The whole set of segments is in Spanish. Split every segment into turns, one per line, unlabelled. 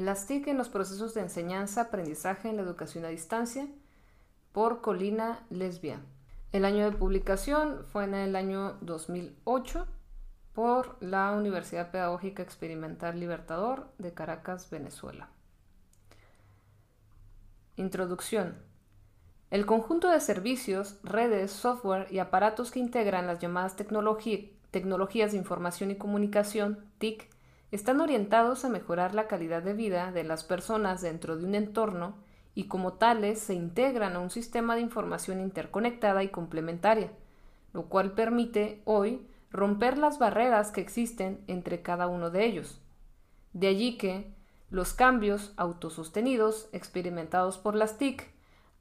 Las TIC en los procesos de enseñanza-aprendizaje en la educación a distancia por Colina Lesbia. El año de publicación fue en el año 2008 por la Universidad Pedagógica Experimental Libertador de Caracas, Venezuela. Introducción. El conjunto de servicios, redes, software y aparatos que integran las llamadas tecnologías de información y comunicación, TIC, están orientados a mejorar la calidad de vida de las personas dentro de un entorno y como tales se integran a un sistema de información interconectada y complementaria, lo cual permite hoy romper las barreras que existen entre cada uno de ellos. De allí que los cambios autosostenidos experimentados por las TIC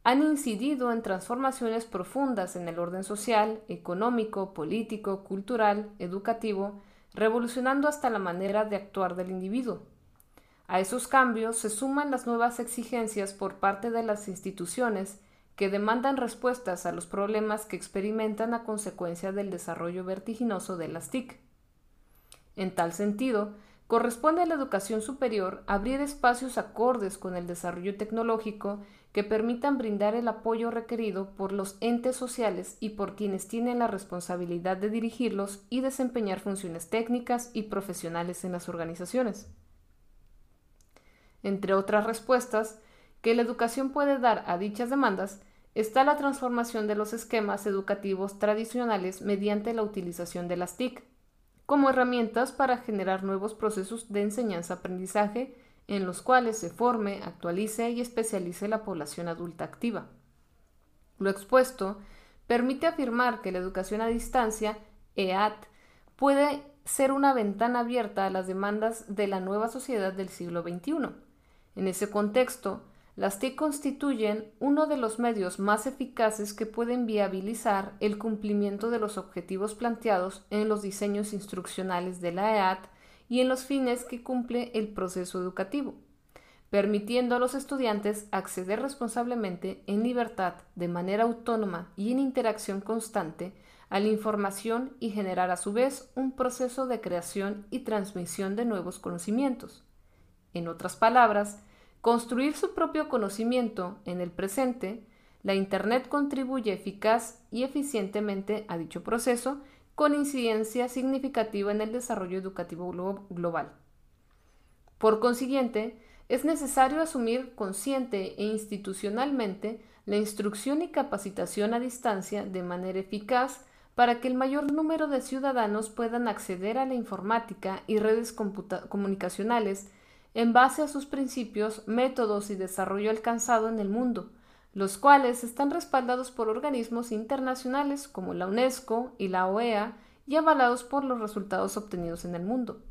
han incidido en transformaciones profundas en el orden social, económico, político, cultural, educativo revolucionando hasta la manera de actuar del individuo. A esos cambios se suman las nuevas exigencias por parte de las instituciones que demandan respuestas a los problemas que experimentan a consecuencia del desarrollo vertiginoso de las TIC. En tal sentido, corresponde a la educación superior abrir espacios acordes con el desarrollo tecnológico que permitan brindar el apoyo requerido por los entes sociales y por quienes tienen la responsabilidad de dirigirlos y desempeñar funciones técnicas y profesionales en las organizaciones. Entre otras respuestas que la educación puede dar a dichas demandas está la transformación de los esquemas educativos tradicionales mediante la utilización de las TIC como herramientas para generar nuevos procesos de enseñanza-aprendizaje en los cuales se forme, actualice y especialice la población adulta activa. Lo expuesto permite afirmar que la educación a distancia, EAT, puede ser una ventana abierta a las demandas de la nueva sociedad del siglo XXI. En ese contexto, las TIC constituyen uno de los medios más eficaces que pueden viabilizar el cumplimiento de los objetivos planteados en los diseños instruccionales de la EAT y en los fines que cumple el proceso educativo, permitiendo a los estudiantes acceder responsablemente, en libertad, de manera autónoma y en interacción constante a la información y generar a su vez un proceso de creación y transmisión de nuevos conocimientos. En otras palabras, construir su propio conocimiento en el presente, la Internet contribuye eficaz y eficientemente a dicho proceso con incidencia significativa en el desarrollo educativo global. Por consiguiente, es necesario asumir consciente e institucionalmente la instrucción y capacitación a distancia de manera eficaz para que el mayor número de ciudadanos puedan acceder a la informática y redes comunicacionales en base a sus principios, métodos y desarrollo alcanzado en el mundo, los cuales están respaldados por organismos internacionales como la UNESCO y la OEA y avalados por los resultados obtenidos en el mundo.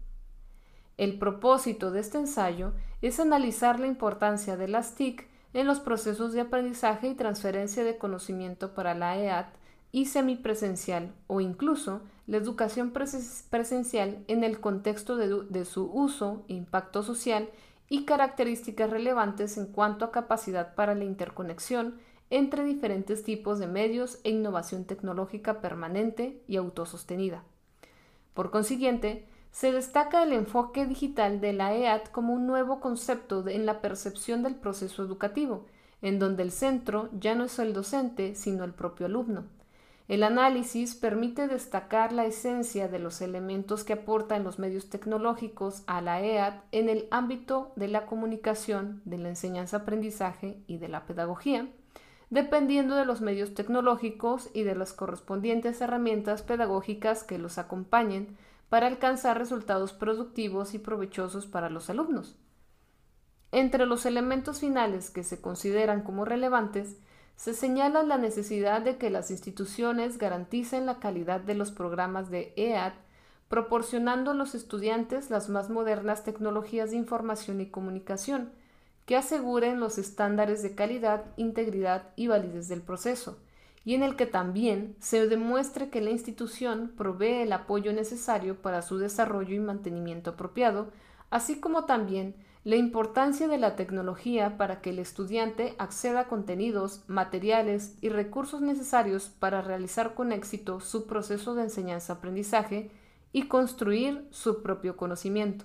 El propósito de este ensayo es analizar la importancia de las TIC en los procesos de aprendizaje y transferencia de conocimiento para la EAT y semipresencial o incluso la educación presencial en el contexto de, su uso, impacto social y características relevantes en cuanto a capacidad para la interconexión entre diferentes tipos de medios e innovación tecnológica permanente y autosostenida. Por consiguiente, se destaca el enfoque digital de la EAT como un nuevo concepto en la percepción del proceso educativo, en donde el centro ya no es el docente, sino el propio alumno. El análisis permite destacar la esencia de los elementos que aportan los medios tecnológicos a la EAD en el ámbito de la comunicación, de la enseñanza-aprendizaje y de la pedagogía, dependiendo de los medios tecnológicos y de las correspondientes herramientas pedagógicas que los acompañen para alcanzar resultados productivos y provechosos para los alumnos. Entre los elementos finales que se consideran como relevantes se señala la necesidad de que las instituciones garanticen la calidad de los programas de EAD, proporcionando a los estudiantes las más modernas tecnologías de información y comunicación, que aseguren los estándares de calidad, integridad y validez del proceso, y en el que también se demuestre que la institución provee el apoyo necesario para su desarrollo y mantenimiento apropiado, así como también la importancia de la tecnología para que el estudiante acceda a contenidos, materiales y recursos necesarios para realizar con éxito su proceso de enseñanza-aprendizaje y construir su propio conocimiento.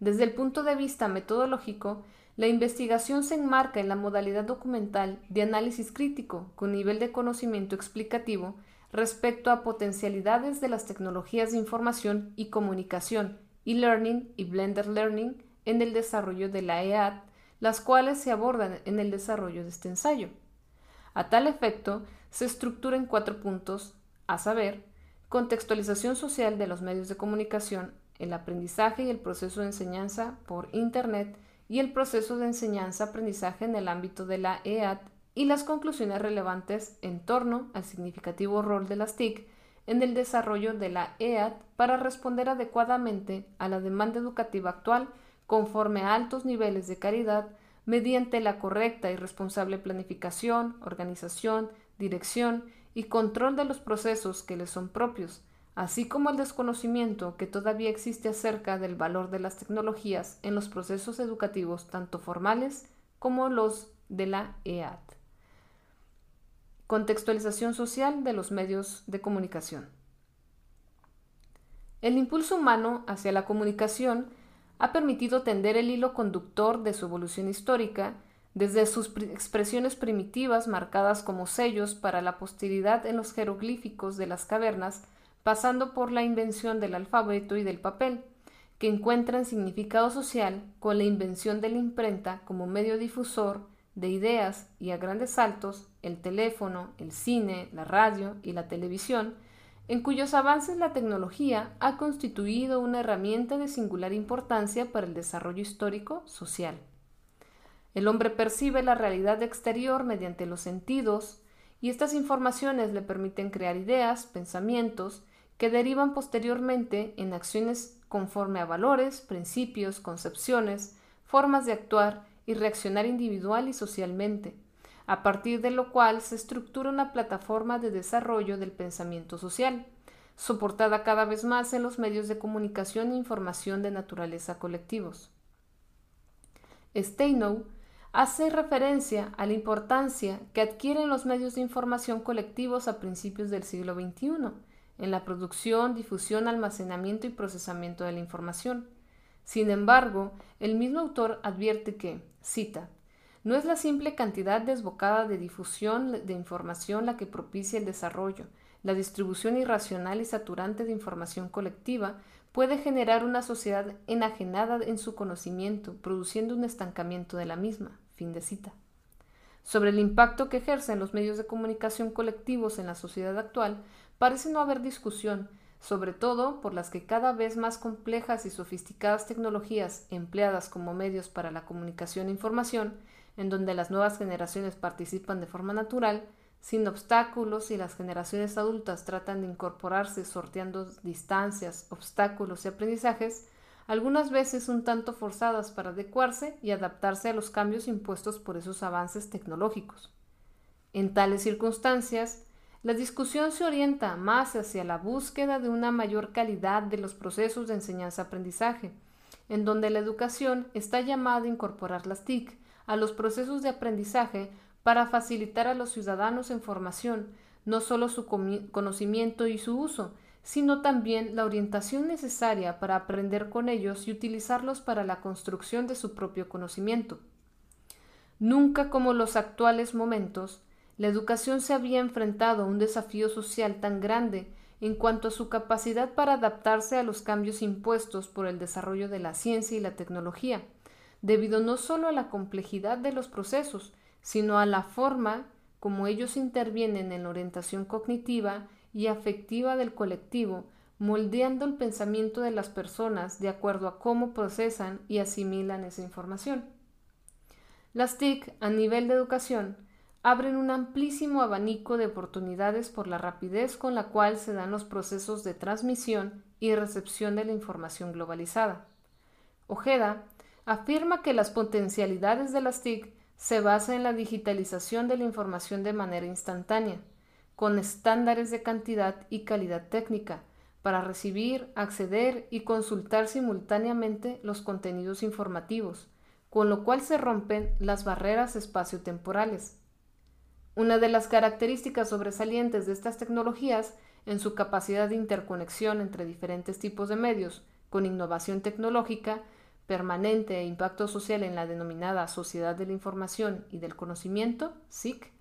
Desde el punto de vista metodológico, la investigación se enmarca en la modalidad documental de análisis crítico con nivel de conocimiento explicativo respecto a potencialidades de las tecnologías de información y comunicación, e-learning y blended learning en el desarrollo de la EAD, las cuales se abordan en el desarrollo de este ensayo. A tal efecto, se estructura en cuatro puntos, a saber, contextualización social de los medios de comunicación, el aprendizaje y el proceso de enseñanza por Internet y el proceso de enseñanza-aprendizaje en el ámbito de la EAD y las conclusiones relevantes en torno al significativo rol de las TIC en el desarrollo de la EAD para responder adecuadamente a la demanda educativa actual conforme a altos niveles de calidad mediante la correcta y responsable planificación, organización, dirección y control de los procesos que les son propios, así como el desconocimiento que todavía existe acerca del valor de las tecnologías en los procesos educativos tanto formales como los de la EAD. Contextualización social de los medios de comunicación. El impulso humano hacia la comunicación ha permitido tender el hilo conductor de su evolución histórica desde sus expresiones primitivas marcadas como sellos para la posteridad en los jeroglíficos de las cavernas pasando por la invención del alfabeto y del papel, que encuentran significado social con la invención de la imprenta como medio difusor de ideas y a grandes saltos el teléfono, el cine, la radio y la televisión, en cuyos avances la tecnología ha constituido una herramienta de singular importancia para el desarrollo histórico social. El hombre percibe la realidad exterior mediante los sentidos, y estas informaciones le permiten crear ideas, pensamientos que derivan posteriormente en acciones conforme a valores, principios, concepciones, formas de actuar y reaccionar individual y socialmente, a partir de lo cual se estructura una plataforma de desarrollo del pensamiento social, soportada cada vez más en los medios de comunicación e información de naturaleza colectivos. Steinow hace referencia a la importancia que adquieren los medios de información colectivos a principios del siglo XXI, en la producción, difusión, almacenamiento y procesamiento de la información. Sin embargo, el mismo autor advierte que, cita, no es la simple cantidad desbocada de difusión de información la que propicia el desarrollo. La distribución irracional y saturante de información colectiva puede generar una sociedad enajenada en su conocimiento, produciendo un estancamiento de la misma. Fin de cita. Sobre el impacto que ejercen los medios de comunicación colectivos en la sociedad actual, parece no haber discusión, sobre todo por las que cada vez más complejas y sofisticadas tecnologías empleadas como medios para la comunicación e información, en donde las nuevas generaciones participan de forma natural, sin obstáculos y las generaciones adultas tratan de incorporarse sorteando distancias, obstáculos y aprendizajes, algunas veces un tanto forzadas para adecuarse y adaptarse a los cambios impuestos por esos avances tecnológicos. En tales circunstancias, la discusión se orienta más hacia la búsqueda de una mayor calidad de los procesos de enseñanza-aprendizaje, en donde la educación está llamada a incorporar las TIC a los procesos de aprendizaje para facilitar a los ciudadanos en formación no solo su conocimiento y su uso, sino también la orientación necesaria para aprender con ellos y utilizarlos para la construcción de su propio conocimiento. Nunca como los actuales momentos, la educación se había enfrentado a un desafío social tan grande en cuanto a su capacidad para adaptarse a los cambios impuestos por el desarrollo de la ciencia y la tecnología, debido no solo a la complejidad de los procesos, sino a la forma como ellos intervienen en la orientación cognitiva y afectiva del colectivo, moldeando el pensamiento de las personas de acuerdo a cómo procesan y asimilan esa información. Las TIC a nivel de educación abren un amplísimo abanico de oportunidades por la rapidez con la cual se dan los procesos de transmisión y recepción de la información globalizada. Ojeda afirma que las potencialidades de las TIC se basan en la digitalización de la información de manera instantánea, con estándares de cantidad y calidad técnica, para recibir, acceder y consultar simultáneamente los contenidos informativos, con lo cual se rompen las barreras espaciotemporales. Una de las características sobresalientes de estas tecnologías en su capacidad de interconexión entre diferentes tipos de medios con innovación tecnológica permanente e impacto social en la denominada Sociedad de la Información y del Conocimiento, SIC,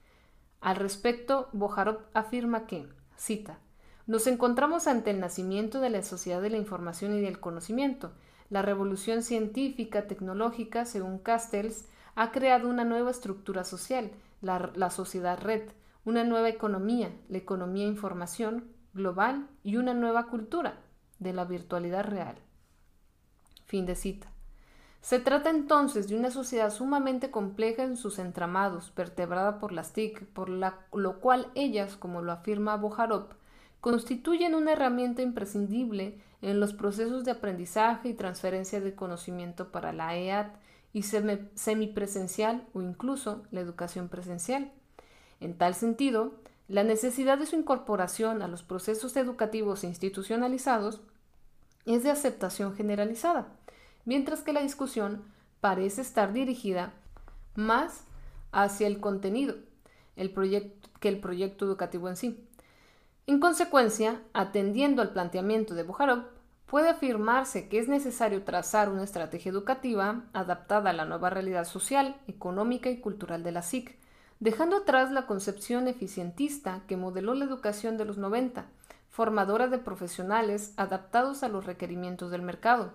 al respecto, Bojarov afirma que, cita, nos encontramos ante el nacimiento de la sociedad de la información y del conocimiento. La revolución científica, tecnológica, según Castells, ha creado una nueva estructura social, la, sociedad red, una nueva economía, la economía información global y una nueva cultura de la virtualidad real. Fin de cita. Se trata entonces de una sociedad sumamente compleja en sus entramados, vertebrada por las TIC, por lo cual ellas, como lo afirma Bojarov, constituyen una herramienta imprescindible en los procesos de aprendizaje y transferencia de conocimiento para la EAT y semipresencial o incluso la educación presencial. En tal sentido, la necesidad de su incorporación a los procesos educativos institucionalizados es de aceptación generalizada mientras que la discusión parece estar dirigida más hacia el contenido que el proyecto educativo en sí. En consecuencia, atendiendo al planteamiento de Bujarov, puede afirmarse que es necesario trazar una estrategia educativa adaptada a la nueva realidad social, económica y cultural de la SIC, dejando atrás la concepción eficientista que modeló la educación de los 90, formadora de profesionales adaptados a los requerimientos del mercado,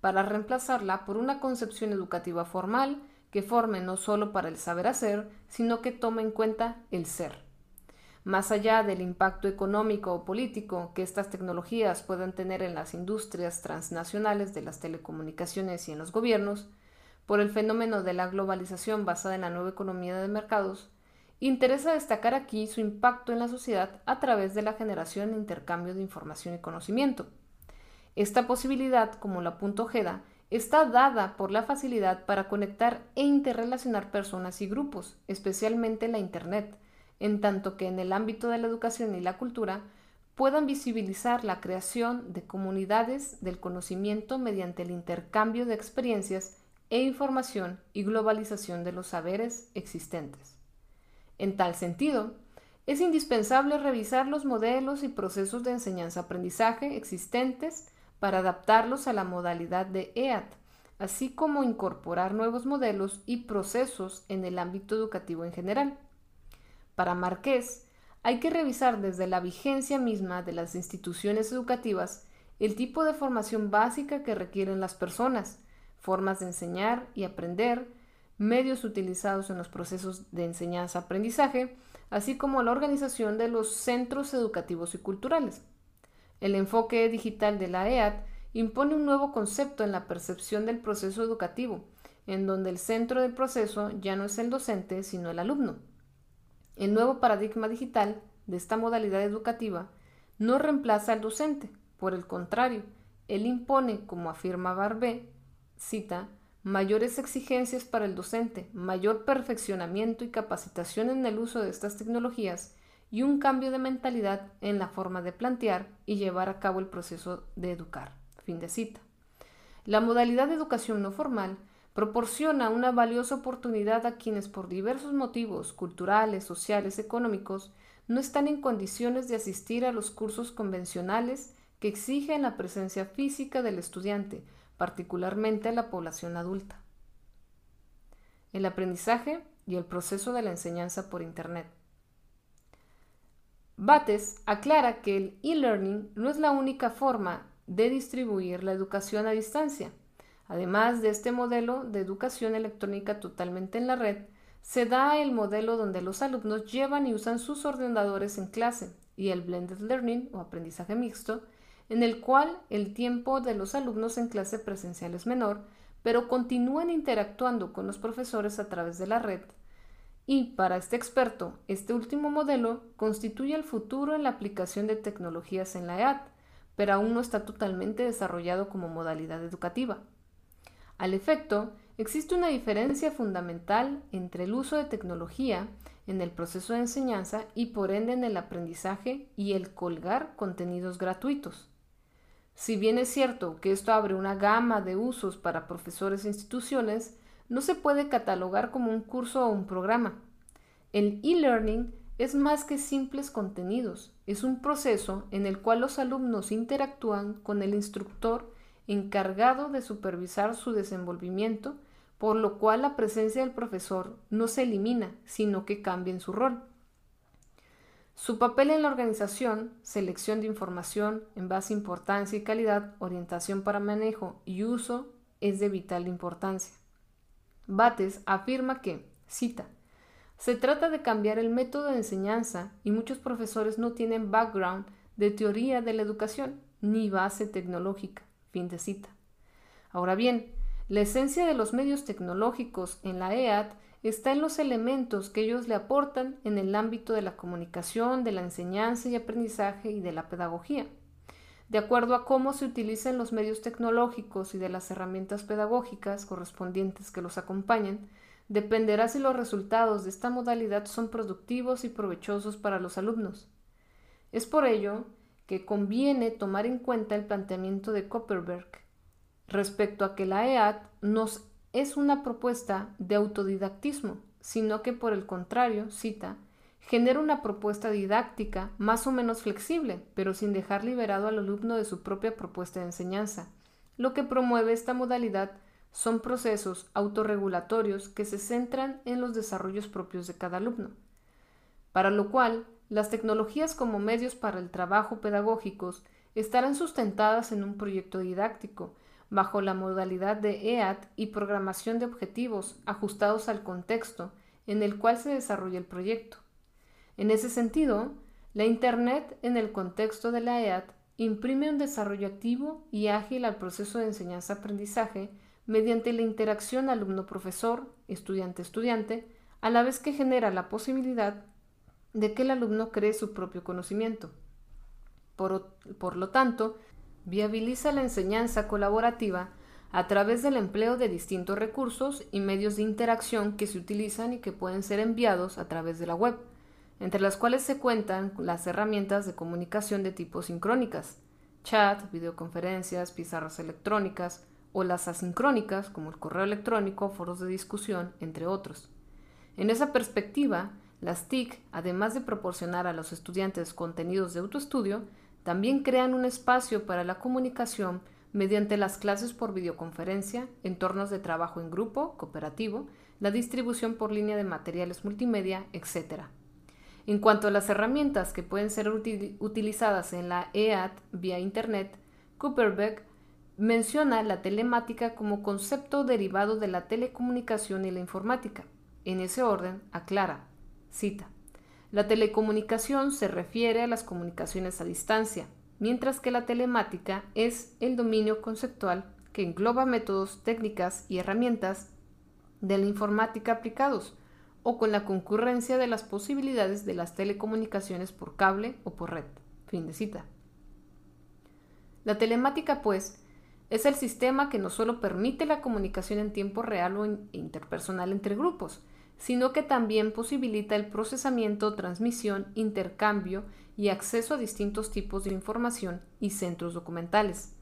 para reemplazarla por una concepción educativa formal que forme no solo para el saber hacer, sino que tome en cuenta el ser. Más allá del impacto económico o político que estas tecnologías puedan tener en las industrias transnacionales de las telecomunicaciones y en los gobiernos, por el fenómeno de la globalización basada en la nueva economía de mercados, interesa destacar aquí su impacto en la sociedad a través de la generación e intercambio de información y conocimiento. Esta posibilidad, como la punto Ojeda, está dada por la facilidad para conectar e interrelacionar personas y grupos, especialmente la Internet, en tanto que en el ámbito de la educación y la cultura puedan visibilizar la creación de comunidades del conocimiento mediante el intercambio de experiencias e información y globalización de los saberes existentes. En tal sentido, es indispensable revisar los modelos y procesos de enseñanza-aprendizaje existentes para adaptarlos a la modalidad de EAT, así como incorporar nuevos modelos y procesos en el ámbito educativo en general. Para Marqués, hay que revisar desde la vigencia misma de las instituciones educativas el tipo de formación básica que requieren las personas, formas de enseñar y aprender, medios utilizados en los procesos de enseñanza-aprendizaje, así como la organización de los centros educativos y culturales. El enfoque digital de la EAD impone un nuevo concepto en la percepción del proceso educativo, en donde el centro del proceso ya no es el docente, sino el alumno. El nuevo paradigma digital de esta modalidad educativa no reemplaza al docente, por el contrario, él impone, como afirma Barbé, cita, mayores exigencias para el docente, mayor perfeccionamiento y capacitación en el uso de estas tecnologías y un cambio de mentalidad en la forma de plantear y llevar a cabo el proceso de educar. Fin de cita. La modalidad de educación no formal proporciona una valiosa oportunidad a quienes por diversos motivos culturales, sociales, económicos no están en condiciones de asistir a los cursos convencionales que exigen la presencia física del estudiante, particularmente a la población adulta. El aprendizaje y el proceso de la enseñanza por Internet. Bates aclara que el e-learning no es la única forma de distribuir la educación a distancia. Además de este modelo de educación electrónica totalmente en la red, se da el modelo donde los alumnos llevan y usan sus ordenadores en clase y el blended learning o aprendizaje mixto, en el cual el tiempo de los alumnos en clase presencial es menor, pero continúan interactuando con los profesores a través de la red y para este experto, este último modelo constituye el futuro en la aplicación de tecnologías en la EAD, pero aún no está totalmente desarrollado como modalidad educativa. Al efecto, existe una diferencia fundamental entre el uso de tecnología en el proceso de enseñanza y por ende en el aprendizaje y el colgar contenidos gratuitos. Si bien es cierto que esto abre una gama de usos para profesores e instituciones, no se puede catalogar como un curso o un programa. El e-learning es más que simples contenidos, es un proceso en el cual los alumnos interactúan con el instructor encargado de supervisar su desenvolvimiento, por lo cual la presencia del profesor no se elimina, sino que cambia en su rol. Su papel en la organización, selección de información en base a importancia y calidad, orientación para manejo y uso es de vital importancia. Bates afirma que, cita, se trata de cambiar el método de enseñanza y muchos profesores no tienen background de teoría de la educación ni base tecnológica. Fin de cita. Ahora bien, la esencia de los medios tecnológicos en la EAT está en los elementos que ellos le aportan en el ámbito de la comunicación, de la enseñanza y aprendizaje y de la pedagogía. De acuerdo a cómo se utilizan los medios tecnológicos y de las herramientas pedagógicas correspondientes que los acompañan, dependerá si los resultados de esta modalidad son productivos y provechosos para los alumnos. Es por ello que conviene tomar en cuenta el planteamiento de Copperberg respecto a que la EAT nos es una propuesta de autodidactismo, sino que por el contrario, cita, genera una propuesta didáctica más o menos flexible, pero sin dejar liberado al alumno de su propia propuesta de enseñanza. Lo que promueve esta modalidad son procesos autorregulatorios que se centran en los desarrollos propios de cada alumno, para lo cual las tecnologías como medios para el trabajo pedagógicos estarán sustentadas en un proyecto didáctico, bajo la modalidad de EAT y programación de objetivos ajustados al contexto en el cual se desarrolla el proyecto. En ese sentido, la Internet en el contexto de la EAT imprime un desarrollo activo y ágil al proceso de enseñanza-aprendizaje mediante la interacción alumno-profesor, estudiante-estudiante, a la vez que genera la posibilidad de que el alumno cree su propio conocimiento. Por, lo tanto, viabiliza la enseñanza colaborativa a través del empleo de distintos recursos y medios de interacción que se utilizan y que pueden ser enviados a través de la web entre las cuales se cuentan las herramientas de comunicación de tipo sincrónicas, chat, videoconferencias, pizarras electrónicas o las asincrónicas como el correo electrónico, foros de discusión, entre otros. En esa perspectiva, las TIC, además de proporcionar a los estudiantes contenidos de autoestudio, también crean un espacio para la comunicación mediante las clases por videoconferencia, entornos de trabajo en grupo, cooperativo, la distribución por línea de materiales multimedia, etc. En cuanto a las herramientas que pueden ser utilizadas en la EAT vía Internet, Cooperbeck menciona la telemática como concepto derivado de la telecomunicación y la informática. En ese orden, aclara, cita, la telecomunicación se refiere a las comunicaciones a distancia, mientras que la telemática es el dominio conceptual que engloba métodos, técnicas y herramientas de la informática aplicados, o con la concurrencia de las posibilidades de las telecomunicaciones por cable o por red. Fin de cita. La telemática, pues, es el sistema que no solo permite la comunicación en tiempo real o interpersonal entre grupos, sino que también posibilita el procesamiento, transmisión, intercambio y acceso a distintos tipos de información y centros documentales.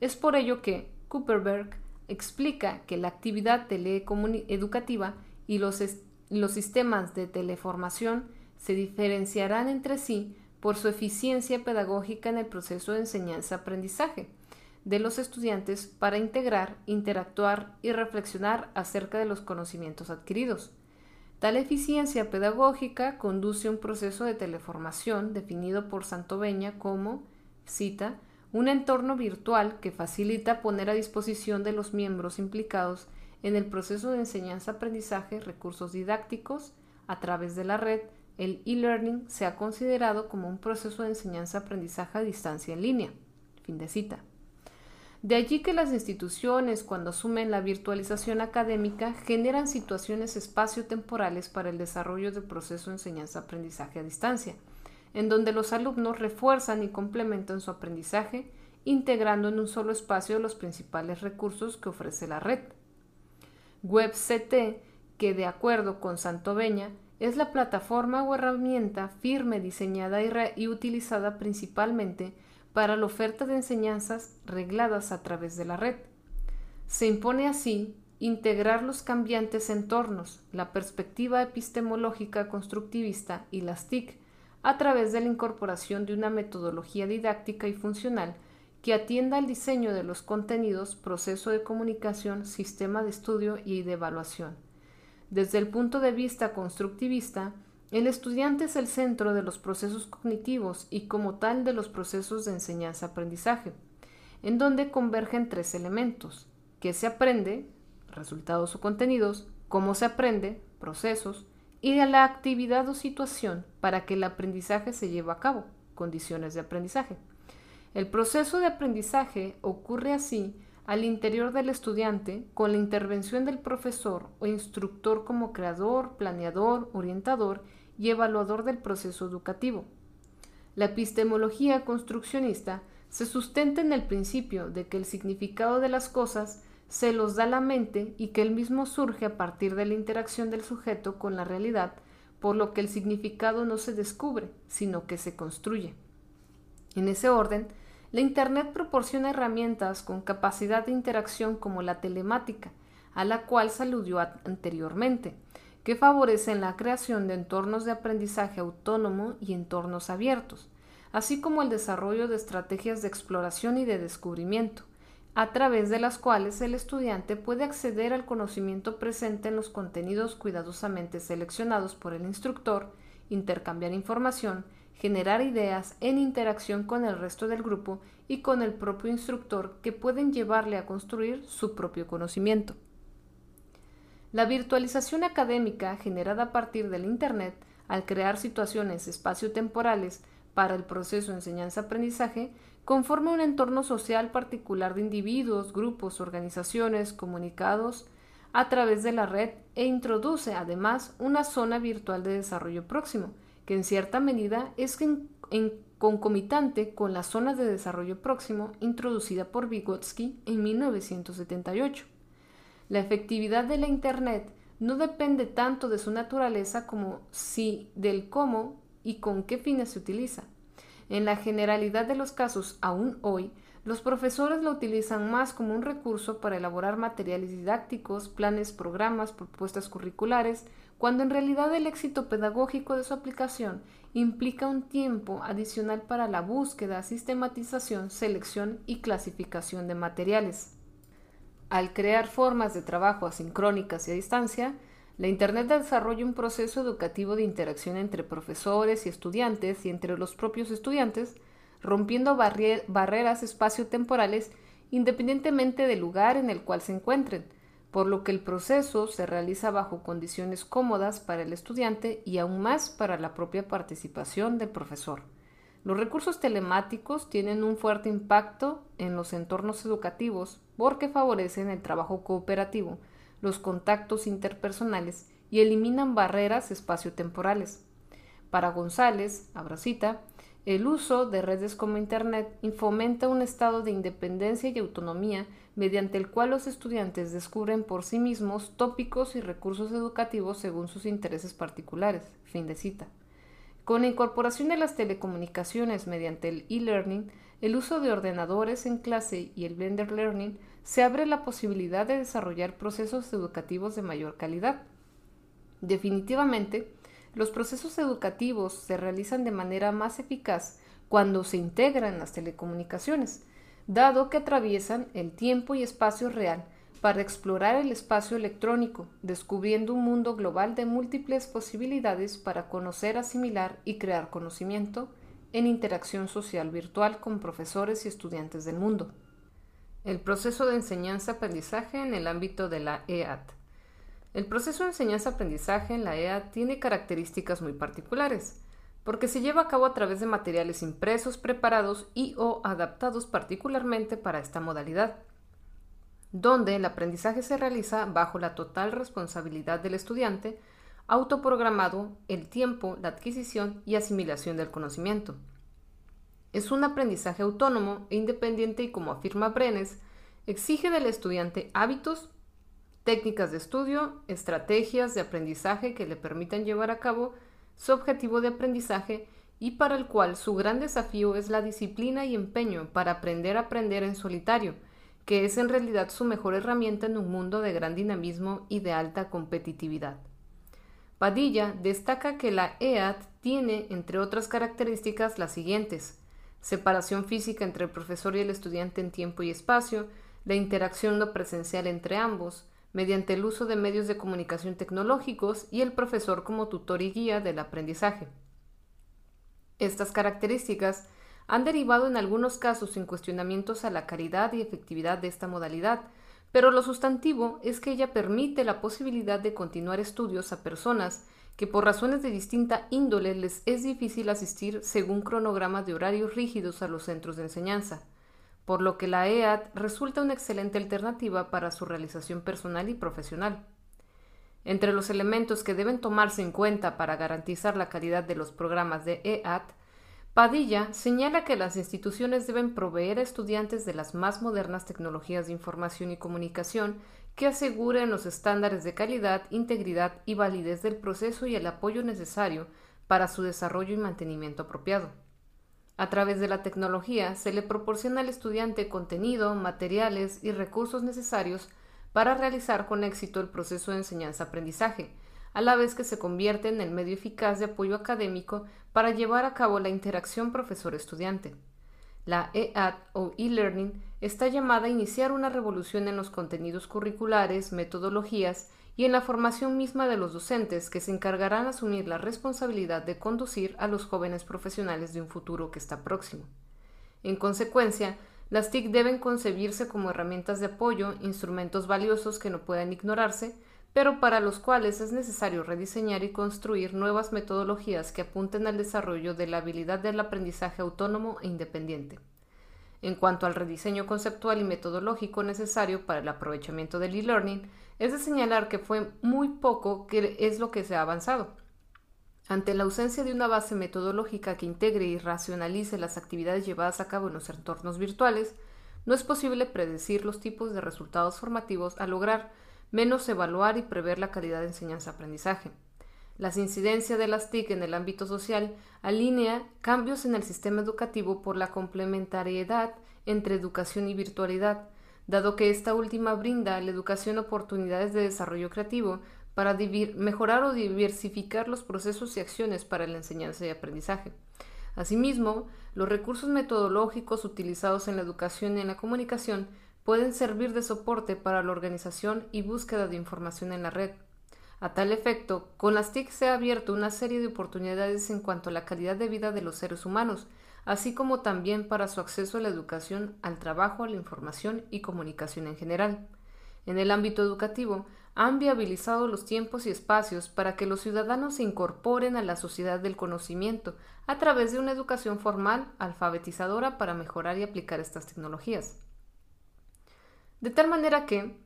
Es por ello que Cooperberg explica que la actividad teleeducativa y los los sistemas de teleformación se diferenciarán entre sí por su eficiencia pedagógica en el proceso de enseñanza-aprendizaje de los estudiantes para integrar, interactuar y reflexionar acerca de los conocimientos adquiridos. Tal eficiencia pedagógica conduce a un proceso de teleformación definido por Santoveña como, cita, un entorno virtual que facilita poner a disposición de los miembros implicados en el proceso de enseñanza-aprendizaje, recursos didácticos a través de la red, el e-learning se ha considerado como un proceso de enseñanza-aprendizaje a distancia en línea. Fin de cita. De allí que las instituciones, cuando asumen la virtualización académica, generan situaciones espacio-temporales para el desarrollo del proceso de enseñanza-aprendizaje a distancia, en donde los alumnos refuerzan y complementan su aprendizaje, integrando en un solo espacio los principales recursos que ofrece la red. WebCT, que de acuerdo con Santoveña, es la plataforma o herramienta firme diseñada y, utilizada principalmente para la oferta de enseñanzas regladas a través de la red. Se impone así integrar los cambiantes entornos, la perspectiva epistemológica constructivista y las TIC a través de la incorporación de una metodología didáctica y funcional que atienda al diseño de los contenidos, proceso de comunicación, sistema de estudio y de evaluación. Desde el punto de vista constructivista, el estudiante es el centro de los procesos cognitivos y como tal de los procesos de enseñanza-aprendizaje, en donde convergen tres elementos, qué se aprende, resultados o contenidos, cómo se aprende, procesos, y de la actividad o situación para que el aprendizaje se lleve a cabo, condiciones de aprendizaje. El proceso de aprendizaje ocurre así al interior del estudiante con la intervención del profesor o instructor como creador, planeador, orientador y evaluador del proceso educativo. La epistemología construccionista se sustenta en el principio de que el significado de las cosas se los da la mente y que el mismo surge a partir de la interacción del sujeto con la realidad, por lo que el significado no se descubre, sino que se construye. En ese orden, la Internet proporciona herramientas con capacidad de interacción como la telemática, a la cual se aludió anteriormente, que favorecen la creación de entornos de aprendizaje autónomo y entornos abiertos, así como el desarrollo de estrategias de exploración y de descubrimiento, a través de las cuales el estudiante puede acceder al conocimiento presente en los contenidos cuidadosamente seleccionados por el instructor, intercambiar información, generar ideas en interacción con el resto del grupo y con el propio instructor que pueden llevarle a construir su propio conocimiento. La virtualización académica generada a partir del Internet, al crear situaciones espaciotemporales para el proceso enseñanza-aprendizaje, conforma un entorno social particular de individuos, grupos, organizaciones, comunicados a través de la red e introduce además una zona virtual de desarrollo próximo, que en cierta medida es concomitante con la zona de desarrollo próximo introducida por Vygotsky en 1978. La efectividad de la Internet no depende tanto de su naturaleza como si del cómo y con qué fines se utiliza. En la generalidad de los casos, aún hoy, los profesores lo utilizan más como un recurso para elaborar materiales didácticos, planes, programas, propuestas curriculares, cuando en realidad el éxito pedagógico de su aplicación implica un tiempo adicional para la búsqueda, sistematización, selección y clasificación de materiales. Al crear formas de trabajo asincrónicas y a distancia, la Internet desarrolla un proceso educativo de interacción entre profesores y estudiantes y entre los propios estudiantes, rompiendo barreras espaciotemporales independientemente del lugar en el cual se encuentren, por lo que el proceso se realiza bajo condiciones cómodas para el estudiante y aún más para la propia participación del profesor. Los recursos telemáticos tienen un fuerte impacto en los entornos educativos porque favorecen el trabajo cooperativo, los contactos interpersonales y eliminan barreras espaciotemporales. Para González, Abracita, el uso de redes como Internet fomenta un estado de independencia y autonomía mediante el cual los estudiantes descubren por sí mismos tópicos y recursos educativos según sus intereses particulares. Fin de cita. Con la incorporación de las telecomunicaciones mediante el e-learning, el uso de ordenadores en clase y el blended learning, se abre la posibilidad de desarrollar procesos educativos de mayor calidad. Definitivamente, los procesos educativos se realizan de manera más eficaz cuando se integran las telecomunicaciones, dado que atraviesan el tiempo y espacio real para explorar el espacio electrónico, descubriendo un mundo global de múltiples posibilidades para conocer, asimilar y crear conocimiento en interacción social virtual con profesores y estudiantes del mundo. El proceso de enseñanza-aprendizaje en el ámbito de la EAT. El proceso de enseñanza-aprendizaje en la EAT tiene características muy particulares porque se lleva a cabo a través de materiales impresos, preparados y o adaptados particularmente para esta modalidad, donde el aprendizaje se realiza bajo la total responsabilidad del estudiante, autoprogramado el tiempo, la adquisición y asimilación del conocimiento. Es un aprendizaje autónomo e independiente y como afirma Brenes, exige del estudiante hábitos, técnicas de estudio, estrategias de aprendizaje que le permitan llevar a cabo su objetivo de aprendizaje y para el cual su gran desafío es la disciplina y empeño para aprender a aprender en solitario, que es en realidad su mejor herramienta en un mundo de gran dinamismo y de alta competitividad. Padilla destaca que la EAT tiene, entre otras características, las siguientes. separación física entre el profesor y el estudiante en tiempo y espacio, la interacción no presencial entre ambos, mediante el uso de medios de comunicación tecnológicos y el profesor como tutor y guía del aprendizaje. Estas características han derivado en algunos casos en cuestionamientos a la calidad y efectividad de esta modalidad, pero lo sustantivo es que ella permite la posibilidad de continuar estudios a personas que por razones de distinta índole les es difícil asistir según cronogramas de horarios rígidos a los centros de enseñanza, por lo que la EAD resulta una excelente alternativa para su realización personal y profesional. Entre los elementos que deben tomarse en cuenta para garantizar la calidad de los programas de EAD, Padilla señala que las instituciones deben proveer a estudiantes de las más modernas tecnologías de información y comunicación que aseguren los estándares de calidad, integridad y validez del proceso y el apoyo necesario para su desarrollo y mantenimiento apropiado. A través de la tecnología se le proporciona al estudiante contenido, materiales y recursos necesarios para realizar con éxito el proceso de enseñanza-aprendizaje, a la vez que se convierte en el medio eficaz de apoyo académico para llevar a cabo la interacción profesor-estudiante. La EAD o e-learning está llamada a iniciar una revolución en los contenidos curriculares, metodologías y en la formación misma de los docentes que se encargarán de asumir la responsabilidad de conducir a los jóvenes profesionales de un futuro que está próximo. En consecuencia, las TIC deben concebirse como herramientas de apoyo, instrumentos valiosos que no puedan ignorarse, pero para los cuales es necesario rediseñar y construir nuevas metodologías que apunten al desarrollo de la habilidad del aprendizaje autónomo e independiente. En cuanto al rediseño conceptual y metodológico necesario para el aprovechamiento del e-learning, es de señalar que fue muy poco que es lo que se ha avanzado. Ante la ausencia de una base metodológica que integre y racionalice las actividades llevadas a cabo en los entornos virtuales, no es posible predecir los tipos de resultados formativos a lograr, menos evaluar y prever la calidad de enseñanza-aprendizaje. Las incidencias de las TIC en el ámbito social alinea cambios en el sistema educativo por la complementariedad entre educación y virtualidad, dado que esta última brinda a la educación oportunidades de desarrollo creativo para mejorar o diversificar los procesos y acciones para la enseñanza y aprendizaje. Asimismo, los recursos metodológicos utilizados en la educación y en la comunicación pueden servir de soporte para la organización y búsqueda de información en la red. A tal efecto, con las TIC se ha abierto una serie de oportunidades en cuanto a la calidad de vida de los seres humanos, así como también para su acceso a la educación, al trabajo, a la información y comunicación en general. En el ámbito educativo, han viabilizado los tiempos y espacios para que los ciudadanos se incorporen a la sociedad del conocimiento a través de una educación formal, alfabetizadora para mejorar y aplicar estas tecnologías. De tal manera que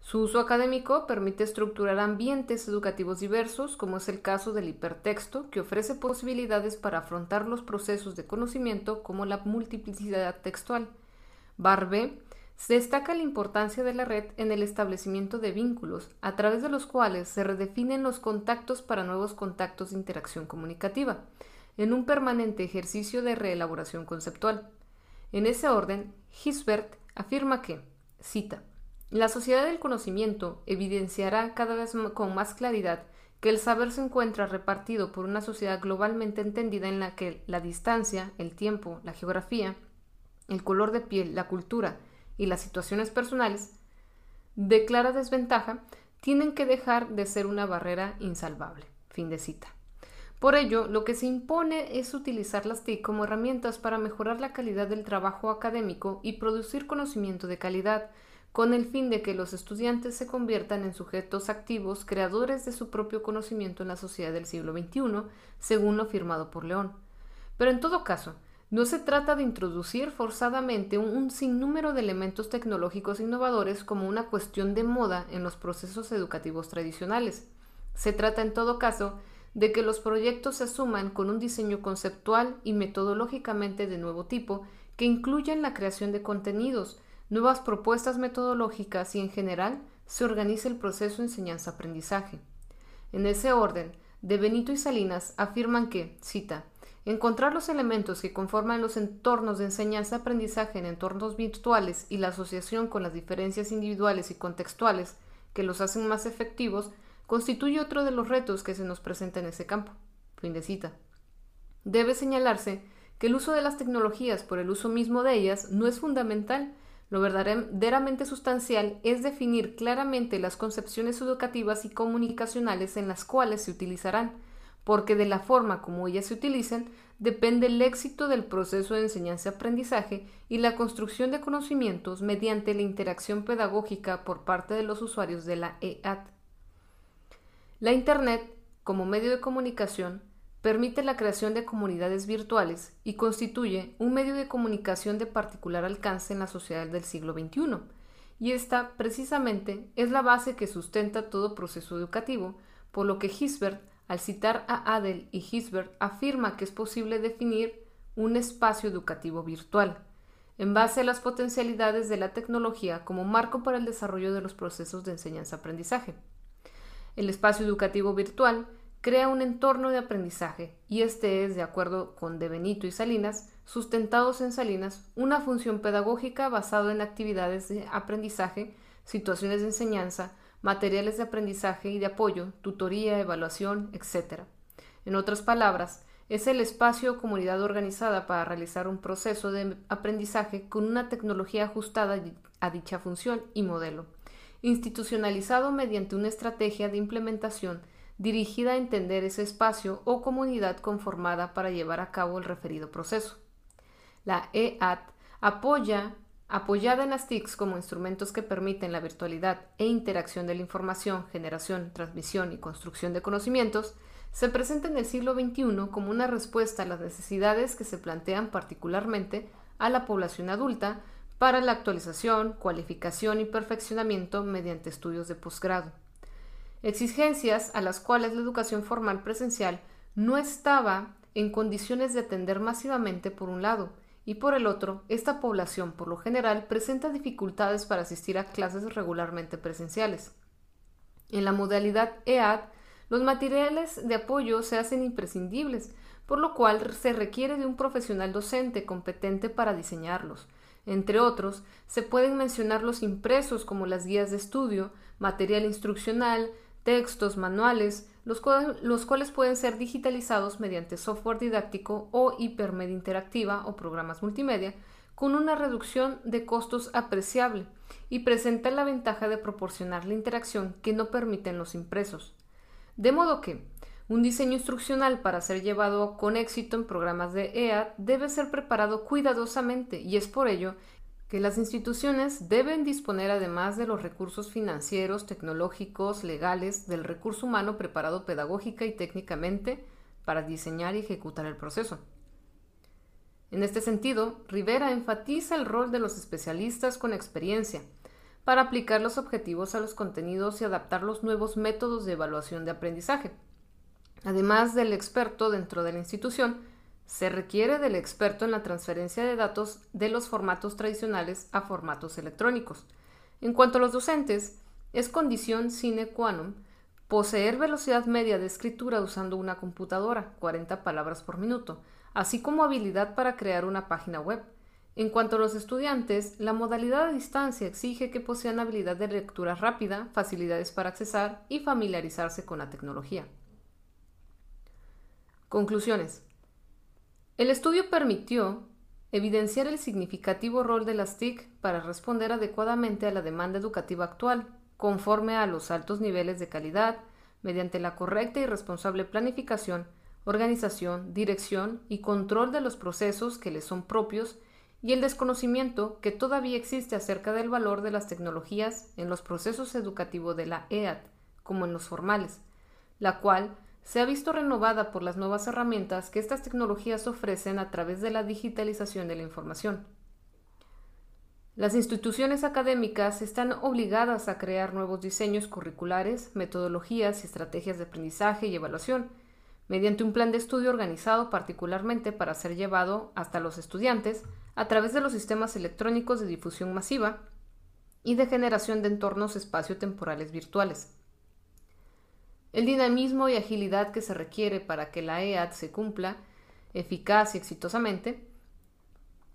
su uso académico permite estructurar ambientes educativos diversos, como es el caso del hipertexto, que ofrece posibilidades para afrontar los procesos de conocimiento como la multiplicidad textual. Barbe destaca la importancia de la red en el establecimiento de vínculos, a través de los cuales se redefinen los contactos para nuevos contactos de interacción comunicativa, en un permanente ejercicio de reelaboración conceptual. En ese orden, Gisbert afirma que Cita. La sociedad del conocimiento evidenciará cada vez con más claridad que el saber se encuentra repartido por una sociedad globalmente entendida en la que la distancia, el tiempo, la geografía, el color de piel, la cultura y las situaciones personales de clara desventaja tienen que dejar de ser una barrera insalvable. Fin de cita. Por ello, lo que se impone es utilizar las TIC como herramientas para mejorar la calidad del trabajo académico y producir conocimiento de calidad, con el fin de que los estudiantes se conviertan en sujetos activos, creadores de su propio conocimiento en la sociedad del siglo XXI, según lo firmado por León. Pero en todo caso, no se trata de introducir forzadamente un, sinnúmero de elementos tecnológicos innovadores como una cuestión de moda en los procesos educativos tradicionales. Se trata en todo caso de que los proyectos se asuman con un diseño conceptual y metodológicamente de nuevo tipo que incluyan la creación de contenidos, nuevas propuestas metodológicas y en general se organice el proceso enseñanza-aprendizaje. En ese orden, De Benito y Salinas afirman que, cita, encontrar los elementos que conforman los entornos de enseñanza-aprendizaje en entornos virtuales y la asociación con las diferencias individuales y contextuales que los hacen más efectivos constituye otro de los retos que se nos presenta en ese campo. Fin de cita. Debe señalarse que el uso de las tecnologías por el uso mismo de ellas no es fundamental. Lo verdaderamente sustancial es definir claramente las concepciones educativas y comunicacionales en las cuales se utilizarán, porque de la forma como ellas se utilicen depende el éxito del proceso de enseñanza-aprendizaje y la construcción de conocimientos mediante la interacción pedagógica por parte de los usuarios de la EAD. La Internet, como medio de comunicación, permite la creación de comunidades virtuales y constituye un medio de comunicación de particular alcance en la sociedad del siglo XXI. Y esta, precisamente, es la base que sustenta todo proceso educativo, por lo que Gisbert, al citar a Adel y Gisbert, afirma que es posible definir un espacio educativo virtual, en base a las potencialidades de la tecnología como marco para el desarrollo de los procesos de enseñanza-aprendizaje. El espacio educativo virtual crea un entorno de aprendizaje y este es, de acuerdo con De Benito y Salinas, sustentados en Salinas, una función pedagógica basada en actividades de aprendizaje, situaciones de enseñanza, materiales de aprendizaje y de apoyo, tutoría, evaluación, etc. En otras palabras, es el espacio o comunidad organizada para realizar un proceso de aprendizaje con una tecnología ajustada a dicha función y modelo, institucionalizado mediante una estrategia de implementación dirigida a entender ese espacio o comunidad conformada para llevar a cabo el referido proceso. La EAT apoya, apoyada en las TICs como instrumentos que permiten la virtualidad e interacción de la información, generación, transmisión y construcción de conocimientos, se presenta en el siglo XXI como una respuesta a las necesidades que se plantean particularmente a la población adulta para la actualización, cualificación y perfeccionamiento mediante estudios de posgrado exigencias a las cuales la educación formal presencial no estaba en condiciones de atender masivamente por un lado, y por el otro, esta población por lo general presenta dificultades para asistir a clases regularmente presenciales. En la modalidad EAD, los materiales de apoyo se hacen imprescindibles, por lo cual se requiere de un profesional docente competente para diseñarlos. Entre otros, se pueden mencionar los impresos como las guías de estudio, material instruccional, textos, manuales, los, cuales pueden ser digitalizados mediante software didáctico o hipermedia interactiva o programas multimedia, con una reducción de costos apreciable y presentan la ventaja de proporcionar la interacción que no permiten los impresos. De modo que, un diseño instruccional para ser llevado con éxito en programas de EA debe ser preparado cuidadosamente y es por ello que las instituciones deben disponer además de los recursos financieros, tecnológicos, legales, del recurso humano preparado pedagógica y técnicamente para diseñar y ejecutar el proceso. En este sentido, Rivera enfatiza el rol de los especialistas con experiencia para aplicar los objetivos a los contenidos y adaptar los nuevos métodos de evaluación de aprendizaje. Además del experto dentro de la institución, se requiere del experto en la transferencia de datos de los formatos tradicionales a formatos electrónicos. En cuanto a los docentes, es condición sine qua non poseer velocidad media de escritura usando una computadora, 40 palabras por minuto, así como habilidad para crear una página web. En cuanto a los estudiantes, la modalidad a distancia exige que posean habilidad de lectura rápida, facilidades para accesar y familiarizarse con la tecnología. Conclusiones. El estudio permitió evidenciar el significativo rol de las TIC para responder adecuadamente a la demanda educativa actual, conforme a los altos niveles de calidad, mediante la correcta y responsable planificación, organización, dirección y control de los procesos que les son propios y el desconocimiento que todavía existe acerca del valor de las tecnologías en los procesos educativos de la EAD, como en los formales, la cual se ha visto renovada por las nuevas herramientas que estas tecnologías ofrecen a través de la digitalización de la información. Las instituciones académicas están obligadas a crear nuevos diseños curriculares, metodologías y estrategias de aprendizaje y evaluación, mediante un plan de estudio organizado particularmente para ser llevado hasta los estudiantes a través de los sistemas electrónicos de difusión masiva y de generación de entornos espacio-temporales virtuales. El dinamismo y agilidad que se requiere para que la EAD se cumpla eficaz y exitosamente,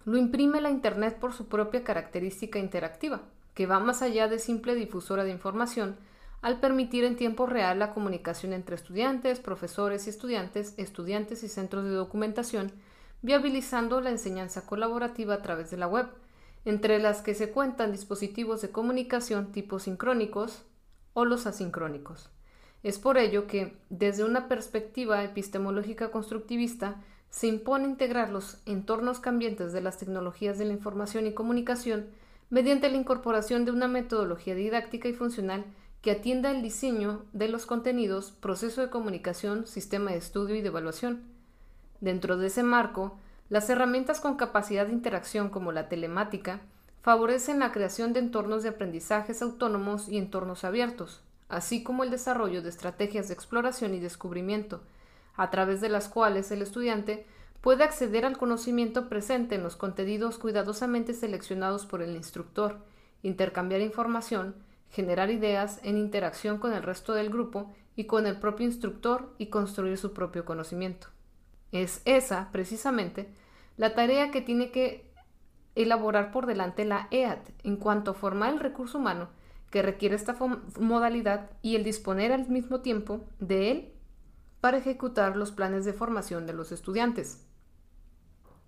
lo imprime la Internet por su propia característica interactiva, que va más allá de simple difusora de información, al permitir en tiempo real la comunicación entre estudiantes, profesores y estudiantes, estudiantes y centros de documentación, viabilizando la enseñanza colaborativa a través de la web, entre las que se cuentan dispositivos de comunicación tipo sincrónicos o los asincrónicos. Es por ello que, desde una perspectiva epistemológica constructivista, se impone integrar los entornos cambiantes de las tecnologías de la información y comunicación mediante la incorporación de una metodología didáctica y funcional que atienda el diseño de los contenidos, proceso de comunicación, sistema de estudio y de evaluación. Dentro de ese marco, las herramientas con capacidad de interacción como la telemática favorecen la creación de entornos de aprendizajes autónomos y entornos abiertos, así como el desarrollo de estrategias de exploración y descubrimiento, a través de las cuales el estudiante puede acceder al conocimiento presente en los contenidos cuidadosamente seleccionados por el instructor, intercambiar información, generar ideas en interacción con el resto del grupo y con el propio instructor y construir su propio conocimiento. Es esa, precisamente, la tarea que tiene que elaborar por delante la EAT en cuanto a formar el recurso humano que requiere esta modalidad y el disponer al mismo tiempo de él para ejecutar los planes de formación de los estudiantes.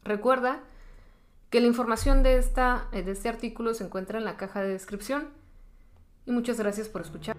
Recuerda que la información de, esta, de este artículo se encuentra en la caja de descripción y muchas gracias por escuchar.